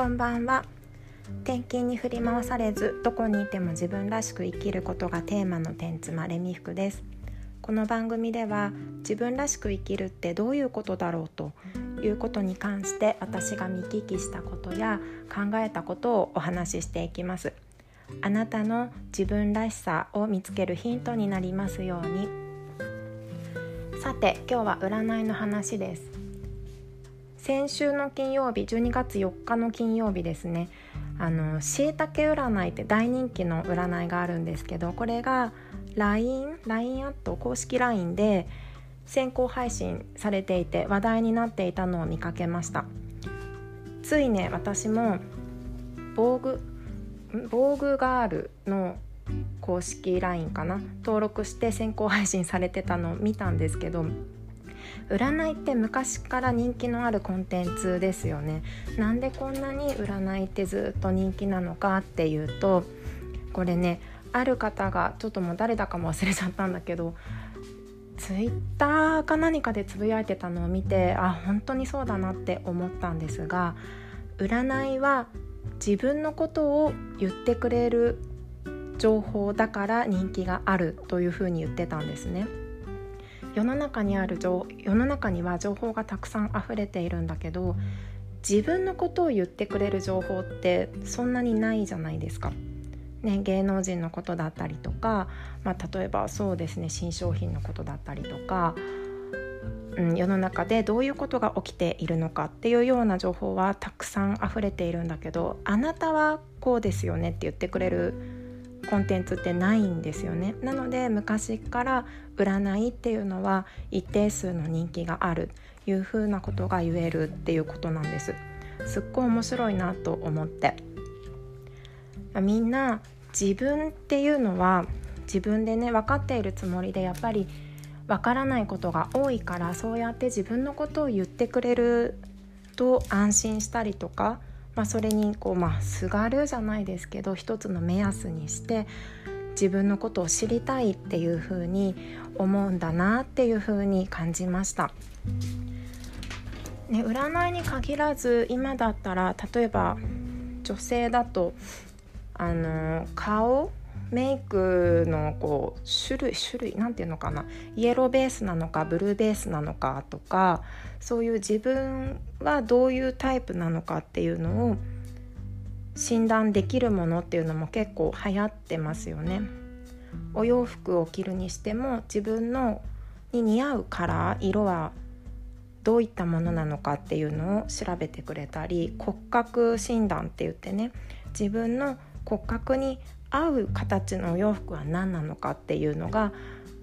こんばんは。転勤に振り回されずどこにいても自分らしく生きることがテーマの天妻レミ服です。この番組では自分らしく生きるってどういうことだろうということに関して私が見聞きしたことや考えたことをお話ししていきます。あなたの自分らしさを見つけるヒントになりますように。さて今日は占いの話です。先週の金曜日12月4日の金曜日ですね。あのしいたけ占いって大人気の占いがあるんですけどこれが LINE, LINE アット公式 LINE で先行配信されていて話題になっていたのを見かけました。ついね私も防具防具ガールの公式 LINE かな登録して先行配信されてたのを見たんですけど占いって昔から人気のあるコンテンツですよねなんでこんなに占いってずっと人気なのかっていうとこれねある方がちょっともう誰だかも忘れちゃったんだけどツイッターか何かでつぶやいてたのを見てあ本当にそうだなって思ったんですが占いは自分のことを言ってくれる情報だから人気があるというふうに言ってたんですね。世の中にある情世の中には情報がたくさん溢れているんだけど自分のことを言ってくれる情報ってそんなにないじゃないですか。ね、芸能人のことだったりとか、まあ、例えばそうですね新商品のことだったりとか、うん、世の中でどういうことが起きているのかっていうような情報はたくさん溢れているんだけどあなたはこうですよねって言ってくれるコンテンツってないんですよね。なので昔から占いっていうのは一定数の人気があるいうふうなことが言えるっていうことなんです。すっごい面白いなと思って。みんな自分っていうのは自分でね分かっているつもりでやっぱり分からないことが多いからそうやって自分のことを言ってくれると安心したりとかまあ、それにこう、まあ、すがるじゃないですけど一つの目安にして自分のことを知りたいっていうふうに思うんだなっていうふうに感じました。ね、占いに限らず今だったら例えば女性だとあの顔メイクのこう種類種類なんていうのかなイエローベースなのかブルーベースなのかとかそういう自分はどういうタイプなのかっていうのを診断できるものっていうのも結構流行ってますよね。お洋服を着るにしても自分のに似合うカラー色はどういったものなのかっていうのを調べてくれたり骨格診断って言ってね自分の骨格に合う形のお洋服は何なのかっていうのが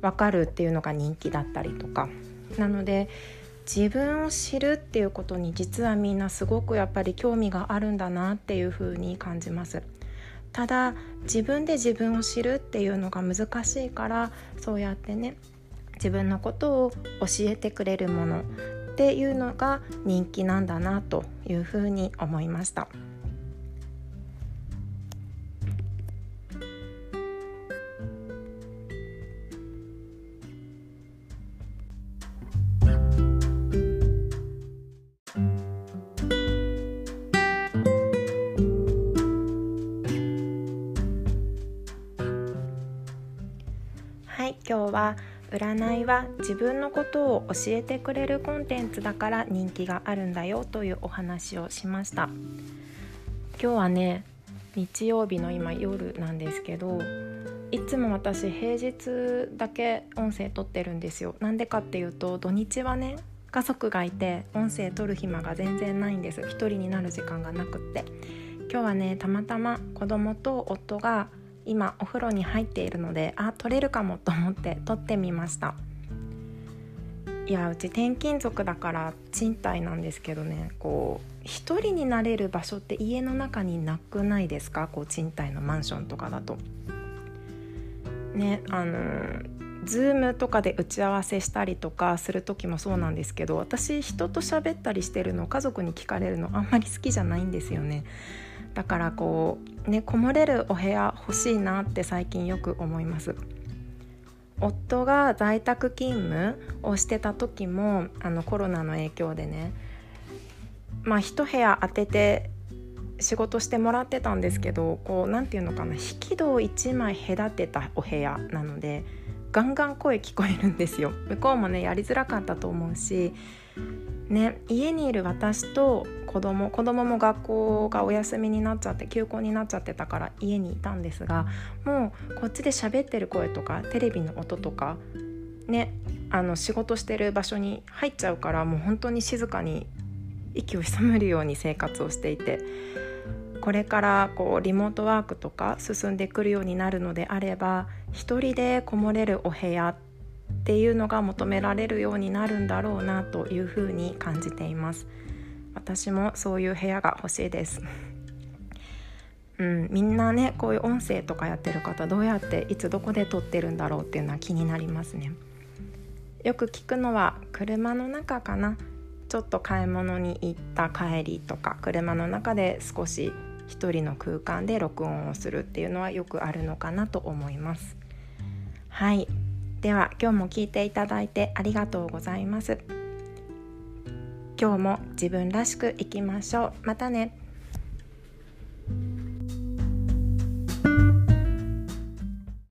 分かるっていうのが人気だったりとかなので自分を知るっていうことに実はみんなすごくやっぱり興味があるんだなっていうふうに感じますただ自分で自分を知るっていうのが難しいからそうやってね自分のことを教えてくれるものっていうのが人気なんだなというふうに思いました。今日は占いは自分のことを教えてくれるコンテンツだから人気があるんだよというお話をしました。今日はね日曜日の今夜なんですけどいつも私平日だけ音声撮ってるんですよ。なんでかっていうと土日はね家族がいて音声撮る暇が全然ないんです。一人になる時間がなくって。今日はねたまたま子供と夫が今お風呂に入っているのであ撮れるかもと思って撮ってみましたいやうち転勤族だから賃貸なんですけどねこう一人になれる場所って家の中になくないですか？こう賃貸のマンションとかだと。ねあのズームとかで打ち合わせしたりとかする時もそうなんですけど私人と喋ったりしてるの家族に聞かれるのあんまり好きじゃないんですよね。だからこうねこもれるお部屋欲しいなって最近よく思います。夫が在宅勤務をしてた時もあのコロナの影響でねまあ一部屋当てて仕事してもらってたんですけどこう何て言うのかな引き戸を1枚隔てたお部屋なのでガンガン声聞こえるんですよ。向こうもねやりづらかったと思うしね家にいる私と子供子供も学校がお休みになっちゃって休校になっちゃってたから家にいたんですがもうこっちで喋ってる声とかテレビの音とかねあの仕事してる場所に入っちゃうからもう本当に静かに息を潜めるように生活をしていてこれからこうリモートワークとか進んでくるようになるのであれば一人でこもれるお部屋っていうのが求められるようになるんだろうなというふうに感じています。私もそういう部屋が欲しいです。うん、みんなねこういう音声とかやってる方どうやっていつどこで撮ってるんだろうっていうのは気になりますね。よく聞くのは車の中かな。ちょっと買い物に行った帰りとか車の中で少し1人の空間で録音をするっていうのはよくあるのかなと思います。はい。では今日も聞いていただいてありがとうございます。今日も自分らしくいきましょう。またね。